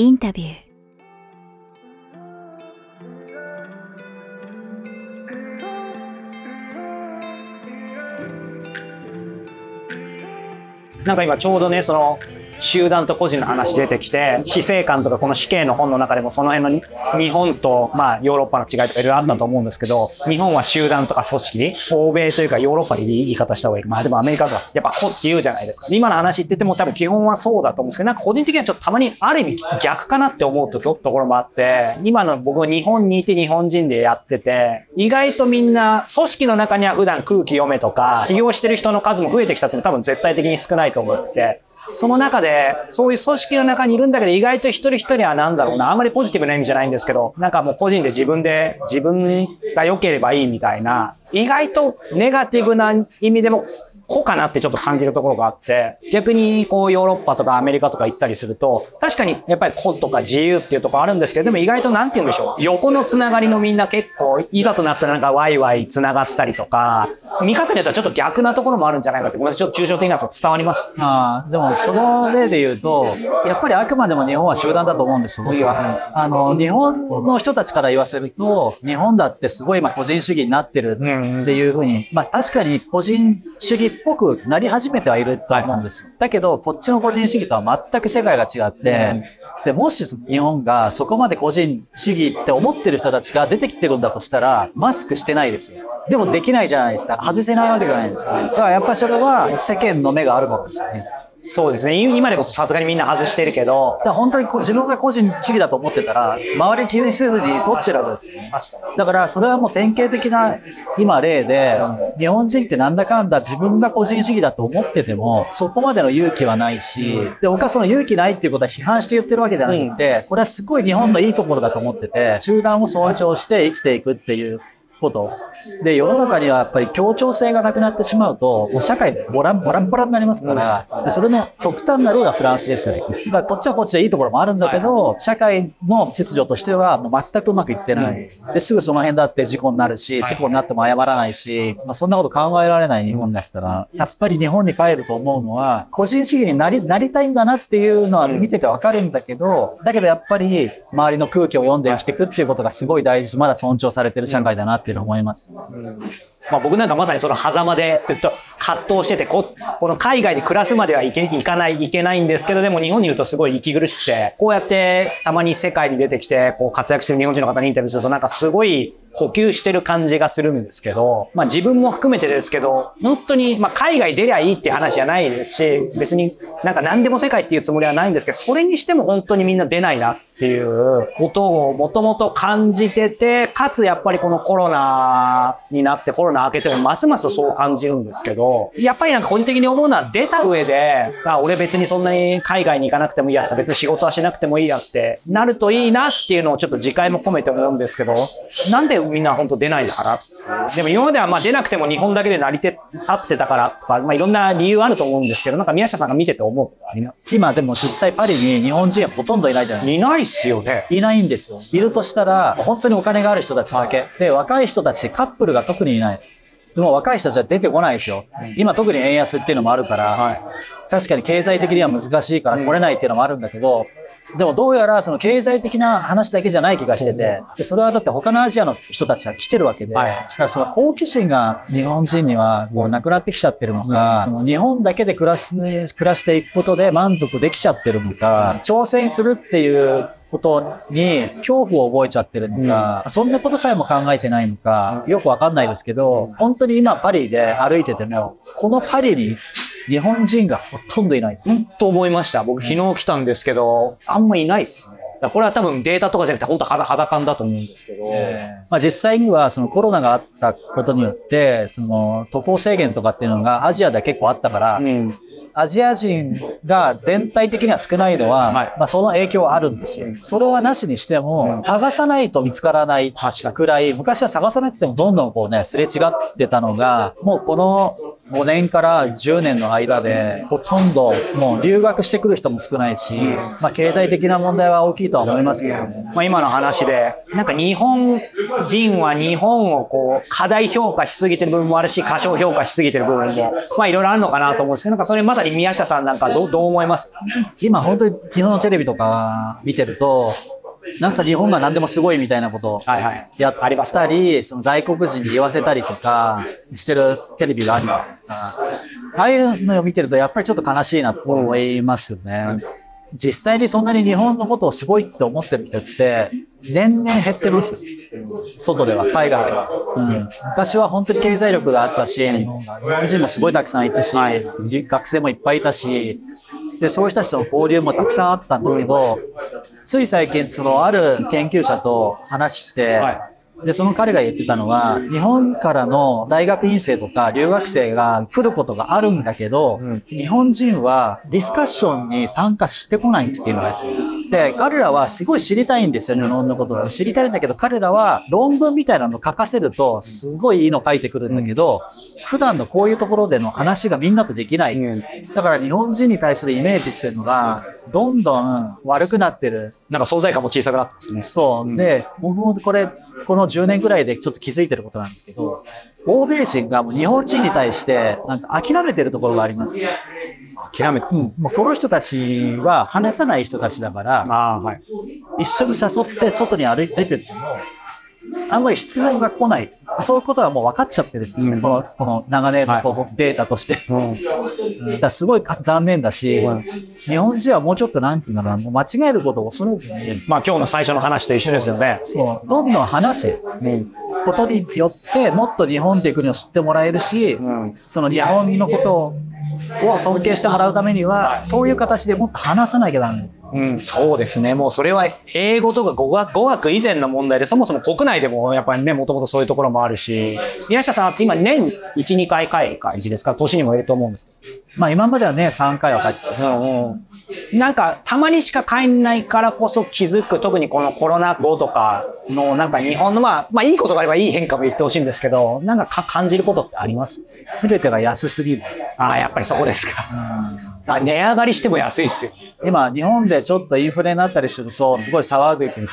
インタビュー。なんか今ちょうどね、その集団と個人の話出てきて、死生観とかこの死刑の本の中でもその辺の日本とまあヨーロッパの違いとかいろいろあったと思うんですけど、日本は集団とか組織、欧米というかヨーロッパで言い方した方がいい。まあでもアメリカとかやっぱ個って言うじゃないですか。今の話って言ってても多分基本はそうだと思うんですけど、なんか個人的にはちょっとたまにある意味逆かなって思うとところもあって、今の僕は日本にいて日本人でやってて、意外とみんな組織の中には普段空気読めとか、起業してる人の数も増えてきたって多分絶対的に少ないと思って、その中で、そういう組織の中にいるんだけど、意外と一人一人はなんだろうな、あんまりポジティブな意味じゃないんですけど、なんかもう個人で自分で、自分が良ければいいみたいな、意外とネガティブな意味でも、個かなってちょっと感じるところがあって、逆にこうヨーロッパとかアメリカとか行ったりすると、確かにやっぱり個とか自由っていうところあるんですけど、でも意外となんて言うんでしょう。横のつながりのみんな結構、いざとなったらなんかワイワイつながったりとか、見方によってはちょっと逆なところもあるんじゃないかって、ごめんなさい、ちょっと抽象的なんです伝わります？ああ、でもその例で言うと、やっぱりあくまでも日本は集団だと思うんですよ、僕は。あの、日本の人たちから言わせると、日本だってすごい今個人主義になってるっていうふうに、まあ確かに個人主義っぽくなり始めてはいると思うんですよ。だけど、こっちの個人主義とは全く世界が違って、で、もし日本がそこまで個人主義って思ってる人たちが出てきてるんだとしたら、マスクしてないですよ。でもできないじゃないですか。外せないわけじゃないですか、ね。だからやっぱそれは世間の目があるかもですよね。そうですね。今でこそさすがにみんな外してるけど。だ本当に自分が個人主義だと思ってたら、周り気にせずにどっちらです。だからそれはもう典型的な今例で、日本人ってなんだかんだ自分が個人主義だと思ってても、そこまでの勇気はないし、で、僕はその勇気ないっていうことは批判して言ってるわけじゃなくて、これはすごい日本のいいところだと思ってて、集団を尊重して生きていくっていうこと。で、世の中にはやっぱり協調性がなくなってしまうと、もう社会ボランボランボランになりますから、でそれの極端な例がフランスですよね。だこっちはこっちでいいところもあるんだけど、社会の秩序としてはもう全くうまくいってない。で、すぐその辺だって事故になるし、事故になっても謝らないし、まあ、そんなこと考えられない日本だったら、やっぱり日本に帰ると思うのは、個人主義になりなりたいんだなっていうのは見ててわかるんだけど、だけどやっぱり周りの空気を読んで生きていくっていうことがすごい大事、まだ尊重されてる社会だなっていうの思います。うんまあ、僕なんかまさにその狭間でずっと。葛藤しててこ、この海外で暮らすまではいけいかない、いけないんですけど、でも日本にいるとすごい息苦しくて、こうやってたまに世界に出てきて、こう活躍してる日本人の方にインタビューすると、なんかすごい補給してる感じがするんですけど、まあ自分も含めてですけど、本当に、まあ海外出りゃいいって話じゃないですし、別になんか何でも世界っていうつもりはないんですけど、それにしても本当にみんな出ないなっていうことをもともと感じてて、かつやっぱりこのコロナになってコロナ明けてもますますそう感じるんですけど、やっぱりなんか個人的に思うのは出た上で、あ俺別にそんなに海外に行かなくてもいいや、別に仕事はしなくてもいいやってなるといいなっていうのをちょっと次回も込めて思うんですけど、なんでみんな本当出ないから。でも今まではまあ出なくても日本だけで成り立ってたからとか、まあいろんな理由あると思うんですけど、なんか宮下さんが見てて思うことあります？今でも実際パリに日本人はほとんどいないじゃないですか。いないっすよね。いないんですよ。いるとしたら、本当にお金がある人たちだけ。で、若い人たち、カップルが特にいない。でも若い人たちは出てこないですよ。今特に円安っていうのもあるから、はい、確かに経済的には難しいから来れないっていうのもあるんだけど、でもどうやらその経済的な話だけじゃない気がしてて、でそれはだって他のアジアの人たちが来てるわけで、はい、だからその好奇心が日本人にはもうなくなってきちゃってるのか、日本だけで暮らす、暮らしていくことで満足できちゃってるのか、挑戦するっていうことに恐怖を覚えちゃってるのか、うん、そんなことさえも考えてないのか、よくわかんないですけど、本当に今パリで歩いてても、このパリに日本人がほとんどいない。本当思いました。僕昨日来たんですけど、あんまいないっすね。これは多分データとかじゃなくて本当肌肌感だと思うんですけど、えー、まあ、実際にはそのコロナがあったことによってその渡航制限とかっていうのがアジアで結構あったから、うん、アジア人が全体的には少ないのは、はい、まあ、その影響はあるんですよ。それはなしにしても、探さないと見つからないくらい、昔は探さなくてもどんどんこうね、すれ違ってたのが、もうこの5年から10年の間で、ほとんどもう留学してくる人も少ないし、まあ経済的な問題は大きいとは思いますけどね。まあ、今の話で、なんか日本人は日本をこう、過大評価しすぎてる部分もあるし、過小評価しすぎてる部分も、まあいろいろあるのかなと思うんですけど、なんかそれまさに宮下さんなんかどうどう思います？今本当に日本のテレビとか見てると、なんか日本が何でもすごいみたいなことを。やありますしたり、その外国人に言わせたりとかしてるテレビがあるじゃないですか。ああいうのを見てるとやっぱりちょっと悲しいなと思いますよね。実際にそんなに日本のことをすごいって思ってる人って年々減ってます。外では、海外では。うん、昔は本当に経済力があったし、日本人もすごいたくさんいたし、学生もいっぱいいたし、で、そういう人たちとの交流もたくさんあったんだけど、つい最近、その、ある研究者と話して、はいで、その彼が言ってたのは、日本からの大学院生とか留学生が来ることがあるんだけど、うん日本人はディスカッションに参加してこないっていうのがですよ。で、彼らはすごい知りたいんですよ、日本のことを。知りたいんだけど、彼らは論文みたいなの書かせると、すごいいいの書いてくるんだけど、普段のこういうところでの話がみんなとできない。うんだから日本人に対するイメージしてるのが、どんどん悪くなってる。なんか存在感も小さくなってますね。そう。で、僕もこれ、この10年ぐらいでちょっと気づいてることなんですけど、欧米人がもう日本人に対して、なんか諦めてるところがあります。諦めて。うん。もうこの人たちは話さない人たちだから、はい。一緒に誘って外に歩いてても、あんまり質問が来ない。そういうことはもう分かっちゃってる。うんこの、この長年のこうデータとして。うん。だすごい残念だし、日本人はもうちょっとなんていうのかな、もう間違えることを恐れずに、まあ今日の最初の話と一緒ですよね。そう、どんどん話せ。ことによって、もっと日本っていう国を知ってもらえるし、うん。その日本のことを尊敬してもらうためには、そういう形でもっと話さなきゃダメです。うん、そうですね。もうそれは英語とか語学語学以前の問題で、そもそも国内でもやっぱりね、もともとそういうところもあるし、宮下さんって今年1、2回会会ですか？年にもいると思うんですまあ今まではね、3回は帰ってけど、うんうんなんか、たまにしか帰んないからこそ気づく、特にこのコロナ後とかの、なんか日本の、まあ、まあいいことがあればいい変化も言ってほしいんですけど、なんかか感じることってあります？すべてが安すぎる。ああ、やっぱりそこですか。あ値上がりしても安いですよ。今、日本でちょっとインフレになったりすると、すごい騒ぐけど、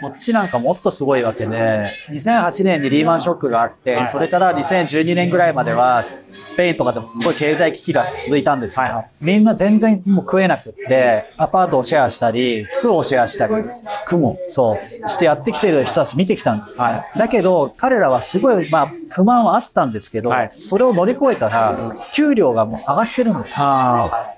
こっちなんかもっとすごいわけで、2008年にリーマンショックがあって、はいそれから2012年ぐらいまでは、スペインとかでもすごい経済危機が続いたんですよ。はいはいみんな全然もう食えなくって、アパートをシェアしたり、服をシェアしたり、服も、そう、してやってきてる人たち見てきたんです。はだけど、彼らはすごい、まあ、不満はあったんですけど、はいそれを乗り越えたら、給料がもう上がってるんですよ。あ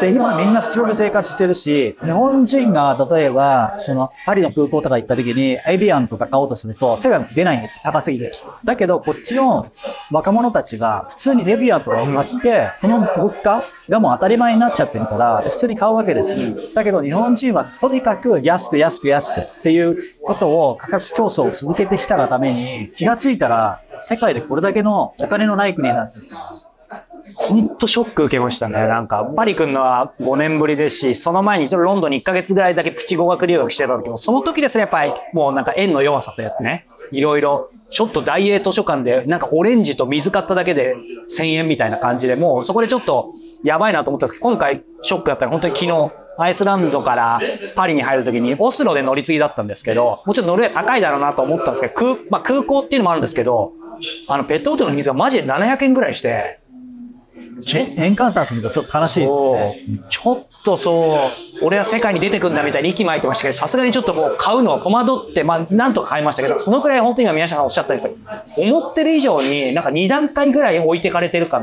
で、今みんな普通に生活してるし、日本人が例えば、その、パリの空港とか行った時に、エビアンとか買おうとすると、手が出ないんです。高すぎて。だけど、こっちの若者たちが、普通にエビアンとか買って、その物価がもう当たり前になっちゃってるから、普通に買うわけですよ。だけど、日本人はとにかく安く安く安くっていうことを価格競争を続けてきたがために、気がついたら、世界でこれだけのお金のない国になってる。本当ショック受けましたね。なんか、パリ君のは5年ぶりですし、その前にロンドンに1ヶ月ぐらいだけプチ語学留学してた時も、その時ですね、やっぱりもうなんか円の弱さとやってね、いろいろ、ちょっと大英図書館で、なんかオレンジと水買っただけで1000円みたいな感じで、もうそこでちょっとやばいなと思ったんですけど、今回ショックだったら本当に昨日、アイスランドからパリに入るときに、オスロで乗り継ぎだったんですけど、もちろんノルウェー高いだろうなと思ったんですけど、空,、まあ、空港っていうのもあるんですけど、あの、ペットボトルの水がマジで700円ぐらいして、え円換算するとちょっと悲しいですね。ちょっとそう、俺は世界に出てくんだみたいに息巻いてましたけど、さすがにちょっともう買うのは戸惑って、まあなんとか買いましたけど、そのくらい本当に今宮下さんおっしゃったように、思ってる以上になんか2段階ぐらい置いてかれてるか、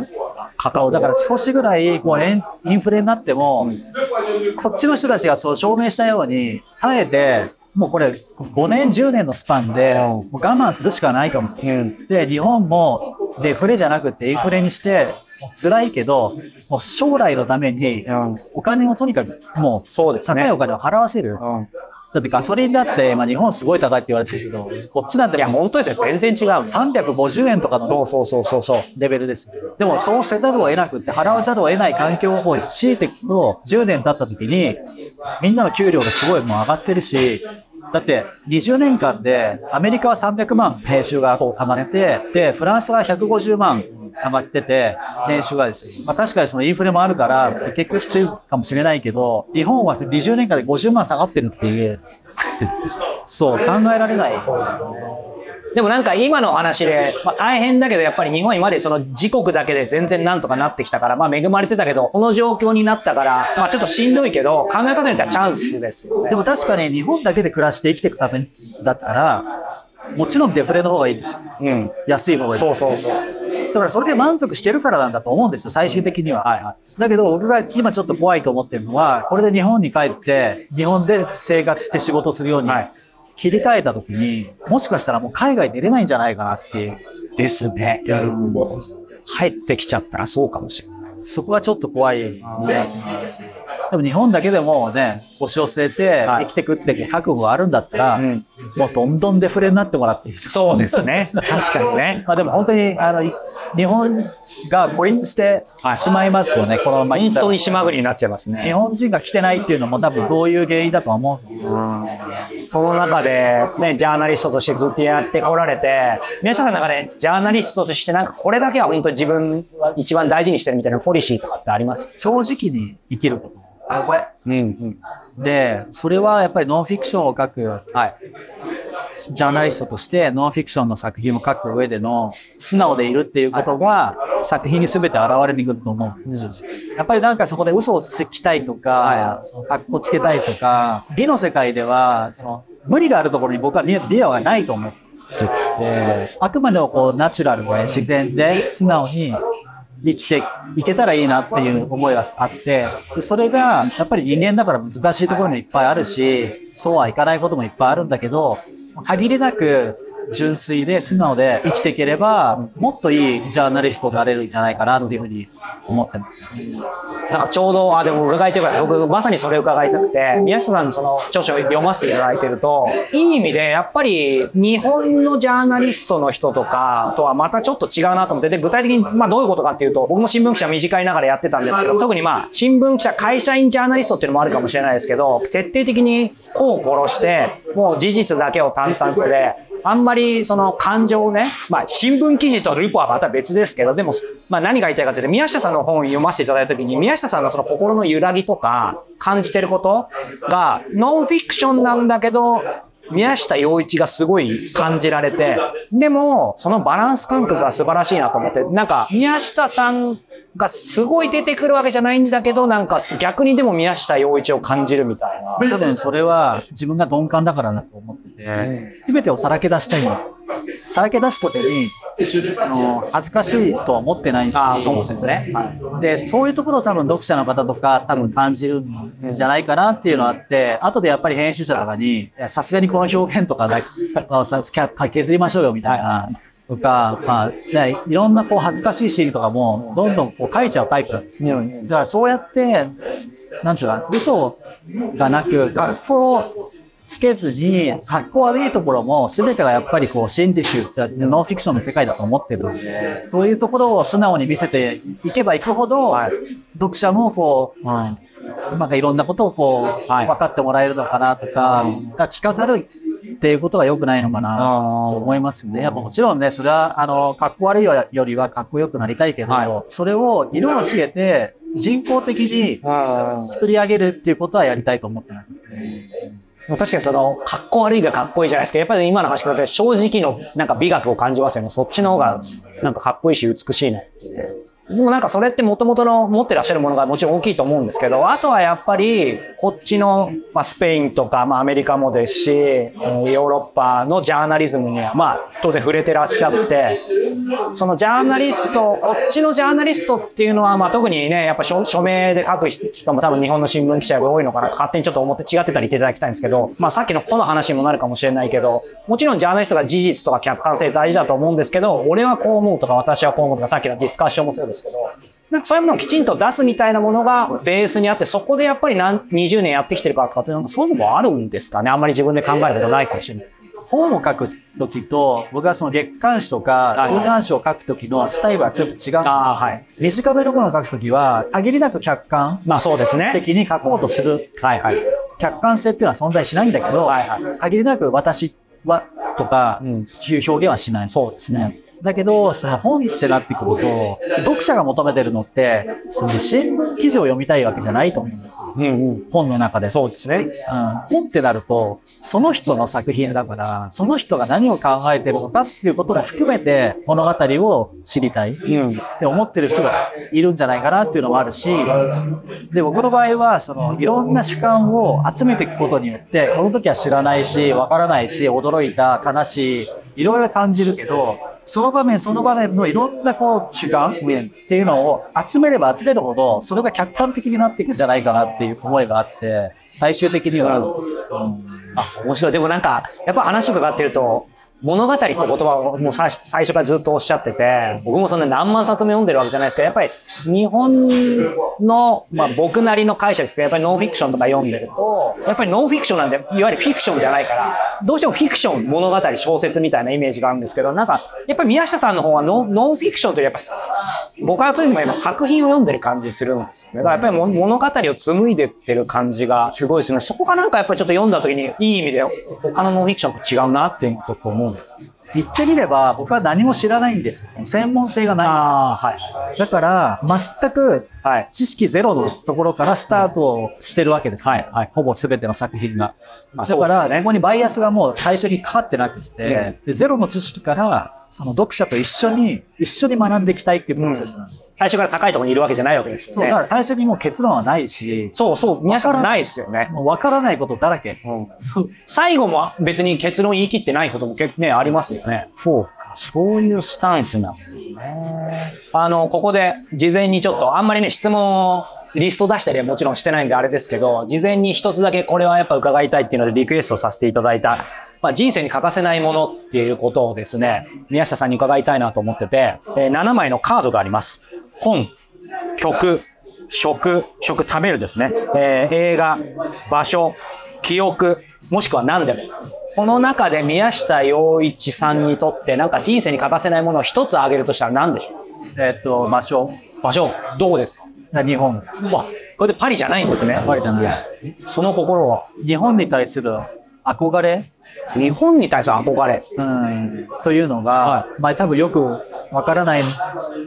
価そう、だから少しぐらい、こう、円インフレになっても、こっちの人たちがそう証明したように、耐えて、もうこれ、5年、10年のスパンで、我慢するしかないかも。で、日本もデフレじゃなくてインフレにして、辛いけど、もう将来のために、お金をとにかく、もう、そうですね高いお金を払わせる。うんだってガソリンだって、まあ日本すごい高いって言われてるけど、こっちなんていや、本当ですよ。全然違う。350円とかのそうそうそうそう。レベルですよ。でもそうせざるを得なくって、払わざるを得ない環境を強いていくと、10年経った時に、みんなの給料がすごいもう上がってるし、だって20年間でアメリカは300万編集が上がって、で、フランスは150万上がってて、年収がですよ。まあ確かにそのインフレもあるから、結局きついかもしれないけど、日本は20年間で50万下がってるっていう、そう、考えられない。でもなんか今の話で、まあ、大変だけどやっぱり日本今までその自国だけで全然なんとかなってきたから、まあ恵まれてたけど、この状況になったから、まあちょっとしんどいけど、考え方によってはチャンスですよね。でも確かに日本だけで暮らして生きていくためだったら、もちろんデフレの方がいいですよ。うん。安い方がいい。そうそうそう。だからそれで満足してるからなんだと思うんですよ、最終的には。はいはだけど僕が今ちょっと怖いと思ってるのは、これで日本に帰って、日本で生活して仕事するようにはい切り替えた時に、もしかしたらもう海外出れないんじゃないかなっていう。ですね。いや帰ってきちゃったらそうかもしれない。そこはちょっと怖い、ね。でも日本だけでもね、腰を据えてはい生きてくって覚悟があるんだったら、うんもうどんどんデフレになってもらっていいです。そうですね。確かにね。まあでも本当に、あの、い日本が孤立してしまいますよね、このままい本当に島国になっちゃいます日ね。本人が来てないっていうのも多分そういう原因だと思う。その中で、ね、ジャーナリストとしてずっとやってこられて、宮下さんの中でジャーナリストとしてなんかこれだけは本当に自分が一番大事にしてるみたいなポリシーとかってあります？正直に生きること。うんうん。で、それはやっぱりノンフィクションを書くはい。ジャーナリストとしてノンフィクションの作品を書く上での素直でいるっていうことが作品に全て現れてくると思うんですよ。やっぱりなんかそこで嘘をつきたいとか、その格好つけたいとか、美の世界ではその無理があるところに僕はリリアはないと思ってて、あくまでもこうナチュラルで自然で素直に生きていけたらいいなっていう思いがあって、でそれがやっぱり人間だから難しいところもいっぱいあるし、そうはいかないこともいっぱいあるんだけど、限りなく純粋で素直で生きていければ、もっといいジャーナリストになれるんじゃないかなっていうふうに思ってます。なんかちょうど、あ、でも伺いたいから、僕まさにそれ伺いたくて、宮下さんのその著書を読ませていただいてると、いい意味でやっぱり日本のジャーナリストの人とかとはまたちょっと違うなと思って、で、具体的にまあどういうことかっていうと、僕も新聞記者短いながらやってたんですけど、特にまあ新聞記者、会社員ジャーナリストっていうのもあるかもしれないですけど、徹底的に個を殺して、もう事実だけを淡々とで、あんまりその感情をね、まあ新聞記事とルポはまた別ですけど、でも、まあ何が言いたいかというと、宮下さんの本を読ませていただいたときに、宮下さんのその心の揺らぎとか、感じてることが、ノンフィクションなんだけど、宮下洋一がすごい感じられて、でも、そのバランス感覚が素晴らしいなと思って、なんか、宮下さんがすごい出てくるわけじゃないんだけど、なんか逆にでも宮下洋一を感じるみたいな。多分それは自分が鈍感だからだと思ってて、全てをさらけ出したいんだ。さらけ出すことに、あの、恥ずかしいとは思ってないし、ああ、そうですね。はいで、そういうところを多分読者の方とか多分感じるんじゃないかなっていうのがあって、後でやっぱり編集者とかに、さすがにこの表現とかだ削りましょうよみたいな。とか、まあ、ねいろんなこう恥ずかしいシーンとかも、どんどんこう書いちゃうタイプなんですよ。だからそうやって、なんていうか、嘘がなく、格好をつけずに、格好悪いところも、すべてがやっぱりこう、真実、ノンフィクションの世界だと思ってる。そういうところを素直に見せていけばいくほど、読者もこう、なんかいろんなことをこう、はい。分かってもらえるのかなとか、だから聞かざるっていうことが良くないのかなと思いますよね。やっぱもちろんね、それは、あの、格好悪いよりは格好良くなりたいけど、はいそれを色をつけて、人工的に作り上げるっていうことはやりたいと思ってない。もう確かにその、かっこ悪いがかっこいいじゃないですか。やっぱり今の話聞いて正直のなんか美学を感じますよね。そっちの方がなんかかっこいいし美しいねっていう。もうなんかそれって元々の持ってらっしゃるものがもちろん大きいと思うんですけど、あとはやっぱりこっちの、まあ、スペインとか、まあ、アメリカもですし、ヨーロッパのジャーナリズムには、まあ当然触れてらっしゃって、そのジャーナリスト、こっちのジャーナリストっていうのは、まあ特にね、やっぱ署名で書く人も多分日本の新聞記者が多いのかなと勝手にちょっと思って違ってたら言っていただきたいんですけど、まあさっきのこの話にもなるかもしれないけど、もちろんジャーナリストが事実とか客観性大事だと思うんですけど、俺はこう思うとか私はこう思うとかさっきのディスカッションもそうですけど、なんかそういうものをきちんと出すみたいなものがベースにあって、そこでやっぱり何20年やってきてるからとかっていうのそういうのもあるんですかね。あんまり自分で考えたことないかもしれないです。本を書くときと、僕はその月刊誌とか、はい週刊誌を書くときのスタイルはちょっと違うんです。ああ、はい。短めのものを書くときは、限りなく客観まあそうですね。的に書こうとする。はいはい。客観性っていうのは存在しないんだけど、はいはい限りなく私はとか、うんいう表現はしない。そうですね。だけど、その本ってなってくると、読者が求めてるのって、その新聞記事を読みたいわけじゃないと思うんですよ。うんうん。本の中で。そうですね。うん、本ってなると、その人の作品だから、その人が何を考えてるのかっていうことも含めて物語を知りたいっうん。て思ってる人がいるんじゃないかなっていうのもあるし、で、僕の場合は、その、いろんな主観を集めていくことによって、この時は知らないし、わからないし、驚いた、悲しい、いろいろ感じるけど、その場面その場面のいろんなこう主観っていうのを集めれば集めるほど、それが客観的になっていくんじゃないかなっていう思いがあって、最終的には、うんあ、面白い。でもなんか、やっぱ話伺ってると、物語って言葉をもう最初からずっとおっしゃってて、僕もそんな何万冊も読んでるわけじゃないですけど、やっぱり日本の、まあ僕なりの解釈ですけど、やっぱりノンフィクションとか読んでると、やっぱりノンフィクションなんで、いわゆるフィクションじゃないから、どうしてもフィクション、物語、小説みたいなイメージがあるんですけど、なんか、やっぱり宮下さんの方はノンノンフィクションというやっぱ、僕はとにもやっぱ作品を読んでる感じするんですよね。だからやっぱりも物語を紡いでってる感じがすごいですね。そこがなんかやっぱりちょっと読んだ時にいい意味で他のノンフィクションと違うなっていうこと思うんです。言ってみれば、僕は何も知らないんですよ。専門性がなああ、はい。い。だから、全くはい。知識ゼロのところからスタートしてるわけです。はいはいほぼ全ての作品が。まあだから、ねここにバイアスがもう最初にかかってなくて、でゼロの知識から、その読者と一緒に、一緒に学んでいきたいっていうプロセスなんです。最初から高いところにいるわけじゃないわけですそう、よね。だから最初にもう結論はないし、そうそう、宮下さんないですよね。もう分からないことだらけ。最後も別に結論言い切ってないことも結構ね、ありますよね。そう。そういうスタンスなんですね。あの、ここで事前にちょっと、あんまりね、質問をリスト出したりはもちろんしてないんであれですけど、事前に一つだけこれはやっぱ伺いたいっていうのでリクエストさせていただいた、まあ、人生に欠かせないものっていうことをですね、宮下さんに伺いたいなと思ってて、えー7枚のカードがあります。本、曲、食、食食べるですね。えー映画、場所、記憶、もしくは何でも。この中で宮下洋一さんにとってなんか人生に欠かせないものを一つ挙げるとしたら何でしょえっと、場所。う場所、どこですか？日本。わ、これでパリじゃないんですね。パリじゃないその心は、日本に対する憧れ？日本に対する憧れ。うん、というのが、はまあ多分よくわからない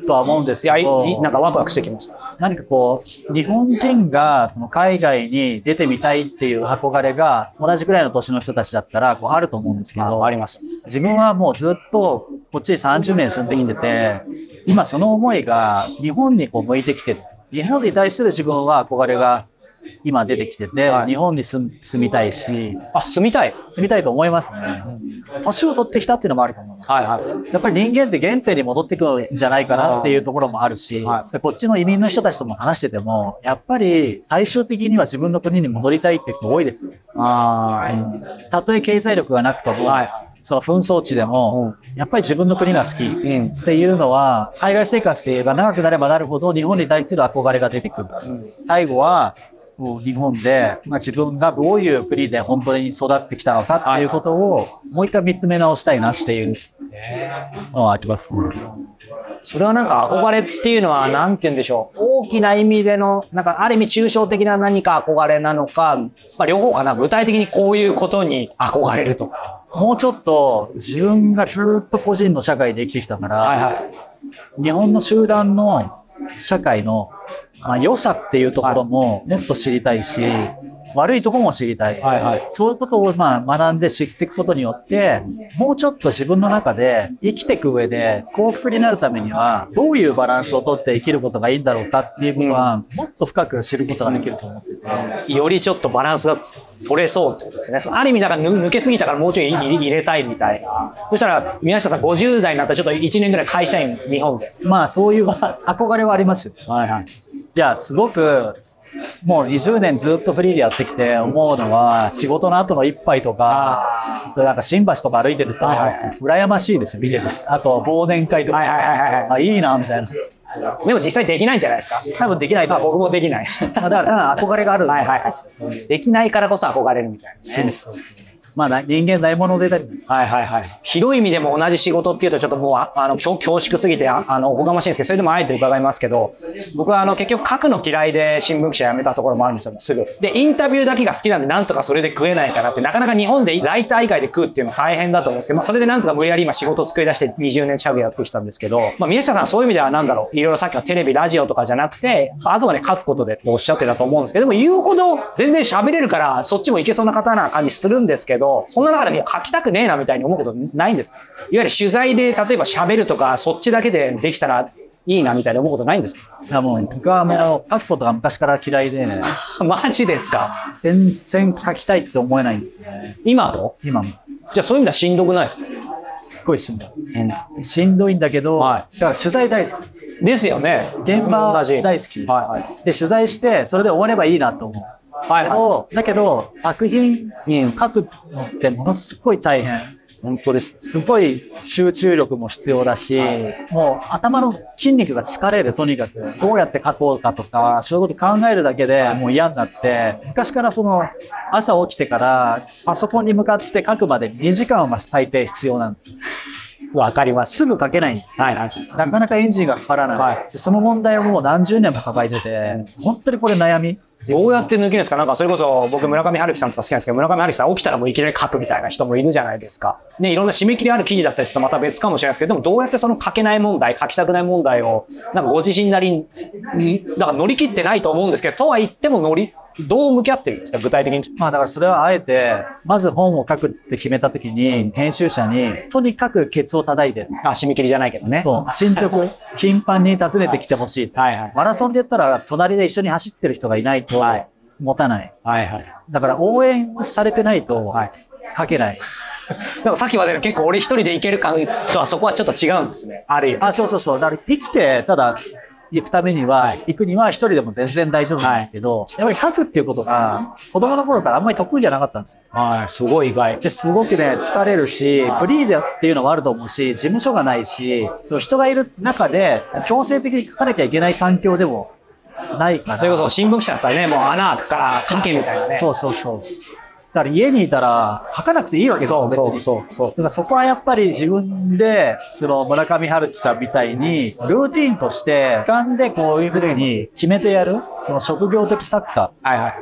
とは思うんですいや、いけど、いなんかワクワクしてきました。何かこう、日本人がその海外に出てみたいっていう憧れが、同じくらいの年の人たちだったらこうあると思うんですけど、ああります。自分はもうずっとこっちに30年住んできてて、今その思いが日本にこう向いてきてる。日本に対する自分は憧れが今出てきてて、はい日本に住みたいし、あ、住みたい。住みたいと思いますね。年を取ってきたっていうのもあると思います。はいはい。やっぱり人間って原点に戻ってくるんじゃないかなっていうところもあるし、はでこっちの移民の人たちとも話してても、やっぱり最終的には自分の国に戻りたいって人多いですよ。あたとえ経済力がなくとも、はいその紛争地でも、やっぱり自分の国が好きうんっていうのは、海外生活が長くなればなるほど日本に対する憧れが出てくる。最後は、日本で、まあ、自分がどういう国で本当に育ってきたのかっていうことを、もう一回見つめ直したいなっていうのはあります。それはなんか憧れっていうのは、なんて言うんでしょう。大きな意味での、なんかある意味抽象的な何か憧れなのか、まあ両方かな。具体的にこういうことに憧れるとか。もうちょっと自分がずっと個人の社会で生きてきたから、はいはい。日本の集団の社会の、まあ、良さっていうところももっと知りたいし、悪いところも知りたい。はいはいそういうことをまあ学んで知っていくことによって、もうちょっと自分の中で生きていく上で幸福になるためには、どういうバランスをとって生きることがいいんだろうかっていうことは、もっと深く知ることができると思ってて。よりちょっとバランスが取れそうってことですね。ある意味だから抜抜けすぎたからもうちょい入入れたいみたいな。そしたら宮下さん50代になったらちょっと1年ぐらい会社員日本で。まあそういう憧れはありますよ。はいはい。いや、すごく、もう20年ずっとフリーでやってきて思うのは、仕事の後の一杯とか、それなんか新橋とか歩いてると、羨ましいですよ、見てて。あと、忘年会とか、あ、いいな、みたいな。でも実際できないんじゃないですか？多分できないと。僕もできない。だから、憧れがある。はいはいはい。できないからこそ憧れるみたいなね。まあ人間ないものでだりはいはいはい。広い意味でも同じ仕事っていうとちょっともうあの恐縮すぎてあのおこがましいんですけどそれでもあえて伺いますけど僕はあの結局書くの嫌いで新聞記者辞めたところもあるんですよすぐ。でインタビューだけが好きなんでなんとかそれで食えないかなってなかなか日本でライター以外で食うっていうのは大変だと思うんですけど、まあ、それでなんとか無理やり今仕事を作り出して20年近くやってきたんですけど、まあ、宮下さんそういう意味ではなんだろういろいろさっきのテレビラジオとかじゃなくてあくまで書くことでっておっしゃってたと思うんですけどでも言うほど全然喋れるからそっちもいけそうな方な感じするんですけどそんな中でもいや書きたくねえなみたいに思うことないんです。いわゆる取材で例えば喋るとかそっちだけでできたらいいなみたいに思うことないんです。かいやもう僕はもう書くことが昔から嫌いで、マジですか？全然書きたいって思えないんですね。今の今も。じゃあそういう意味ではしんどくないですか？ごいしんどい。しんどいんだけど、はいだから取材大好き。ですよね現場大好き。はいはいで、取材して、それで終わればいいなと思う。はいだけど、作品に書くのってものすごい大変。本当ですすごい集中力も必要だし、もう頭の筋肉が疲れる、とにかく。どうやって書こうかとか、そういうこと考えるだけでもう嫌になって、昔からその、朝起きてからパソコンに向かって書くまで2時間は最低必要なんです。わかりますすぐ書けないんです。はいはいなかなかエンジンがかからない。はいでその問題をもう何十年も抱えてて、本当にこれ悩み。どうやって抜けるんですかなんかそれこそ僕村上春樹さんとか好きなんですけど村上春樹さん起きたらもういきなり書くみたいな人もいるじゃないですか。ね、いろんな締め切りある記事だったりするとまた別かもしれないですけど、でもどうやってその書けない問題、書きたくない問題を、なんかご自身なりに、だから乗り切ってないと思うんですけど、とは言っても乗り、どう向き合ってるんですか？具体的に。まあだからそれはあえて、まず本を書くって決めた時に、編集者に、とにかくケツを叩いてる。あ、締め切りじゃないけどね。そう、進捗、頻繁に訪ねてきてほしい。はいはい。マラソンで言ったら、隣で一緒に走ってる人がいないとはい、持たない。はいはい。だから応援されてないとはい、書けない。なんかさっきまでの結構俺一人で行ける感とはそこはちょっと違うんですね。ある意味。あ、そうそうそう。だから生きて、ただ、行くためには、行くには一人でも全然大丈夫なんですけど、やっぱり書くっていうことが、子供の頃からあんまり得意じゃなかったんですよ。はい、すごい意外。で、すごくね、疲れるし、フリーでっていうのもあると思うし、事務所がないし、人がいる中で、強制的に書かなきゃいけない環境でもないから。それこそ新聞記者だったらね、もう穴開くから書けみたいなね。そうそうそう。だから家にいたら書かなくていいわけですよ、別に。そうそうだからそこはやっぱり自分で、その村上春樹さんみたいに、ルーティンとして、俯瞰でこういうふうに決めてやる、その職業的作家。はいはい。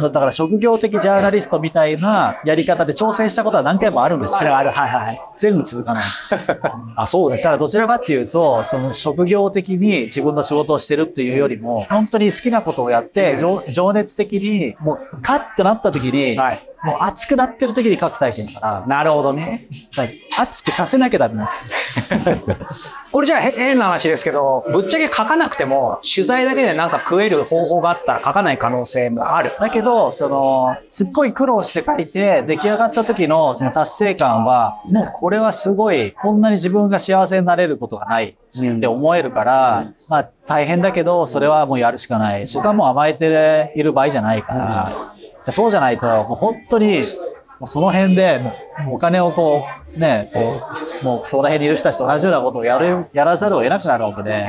だから職業的ジャーナリストみたいなやり方で挑戦したことは何回もあるんですよ。あるある、はいはい。全部続かない。あ、そうです。だからどちらかっていうと、その職業的に自分の仕事をしてるっていうよりも、本当に好きなことをやって、情情熱的に、もう、カッとなった時に、はい。もう熱くなってる時に書くタイプだから、なるほどね。はい熱くさせなきゃダメなんですよ。これじゃあへ変な話ですけど、ぶっちゃけ書かなくても、取材だけでなんか食える方法があったら書かない可能性もある。だけど、その、すっごい苦労して書いて、出来上がった時のその達成感は、もうこれはすごい、こんなに自分が幸せになれることがないって思えるから、まあ大変だけど、それはもうやるしかない。そこはもう甘えている場合じゃないから、そうじゃないと、もう本当に、その辺で、お金をこう、ね、こう、もうその辺にいる人たちと同じようなことをやる、やらざるを得なくなるわけで、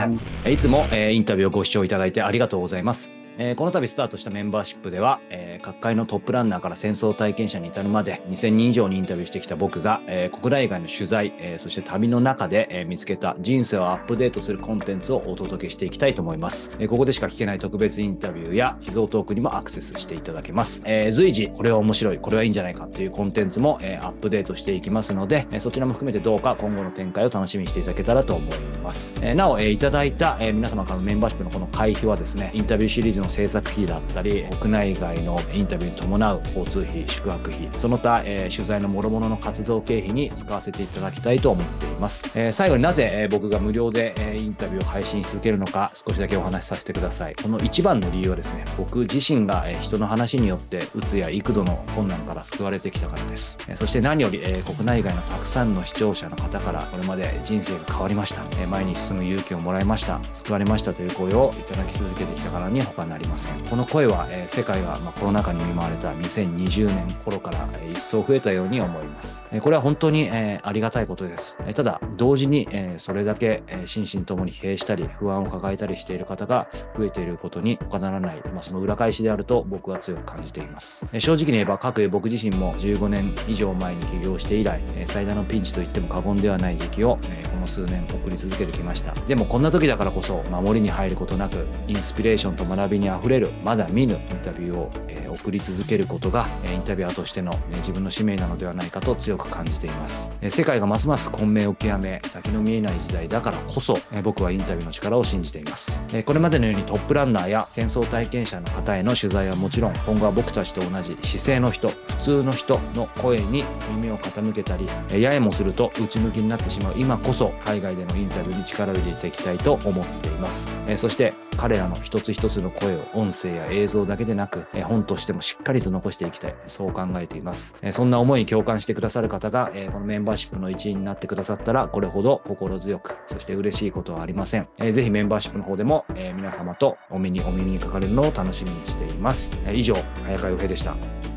いつも、えーインタビューをご視聴いただいてありがとうございます。えーこの度スタートしたメンバーシップでは、えー各界のトップランナーから戦争体験者に至るまで2000人以上にインタビューしてきた僕が、えー国内外の取材、えーそして旅の中で、えー見つけた人生をアップデートするコンテンツをお届けしていきたいと思います。えーここでしか聞けない特別インタビューや秘蔵トークにもアクセスしていただけます。えー随時これは面白い、これはいいんじゃないかっていうコンテンツも、えーアップデートしていきますので、えーそちらも含めてどうか今後の展開を楽しみにしていただけたらと思います。えーなお、えーいただいた、えー皆様からのメンバーシップのこの会費はですね、インタビューシリーズの制作費だったり、国内外のインタビューに伴う交通費、宿泊費、その他、えー取材の諸々の活動経費に使わせていただきたいと思っています。えー最後になぜ、えー僕が無料で、えーインタビューを配信し続けるのか、少しだけお話しさせてください。この一番の理由はですね、僕自身が、えー人の話によって、うつや幾度の困難から救われてきたからです。えーそして何より、えー国内外のたくさんの視聴者の方から、これまで人生が変わりました。えー前に進む勇気をもらいました。救われましたという声をいただき続けてきたからに他ななりません。この声は、世界が、コロナ禍に見舞われた2020年頃から、一層増えたように思います。これは本当に、ありがたいことです。ただ、同時に、それだけ、心身ともに疲弊したり、不安を抱えたりしている方が増えていることに他ならない、その裏返しであると僕は強く感じています。正直に言えば、各僕自身も15年以上前に起業して以来、最大のピンチと言っても過言ではない時期を、この数年送り続けてきました。でもこんな時だからこそ、守りに入ることなく、インスピレーションと学びににあふれる、まだ見ぬインタビューを、え、送り続けることが、えインタビュアーとしての、え自分の使命なのではないかと強く感じています。え世界がますます混迷を極め、先の見えない時代だからこそ、え僕はインタビューの力を信じています。えこれまでのようにトップランナーや戦争体験者の方への取材はもちろん、今後は僕たちと同じ姿勢の人、普通の人の声に耳を傾けたり、えややもすると内向きになってしまう今こそ、海外でのインタビューに力を入れていきたいと思っています。えそして彼らの一つ一つの声を音声や映像だけでなく、え本としてもしっかりと残していきたい。そう考えています。えそんな思いに共感してくださる方が、えこのメンバーシップの一員になってくださったら、これほど心強く、そして嬉しいことはありません。えー、ぜひメンバーシップの方でも、え皆様とお目にお耳にかかれるのを楽しみにしています。え以上、早川洋平でした。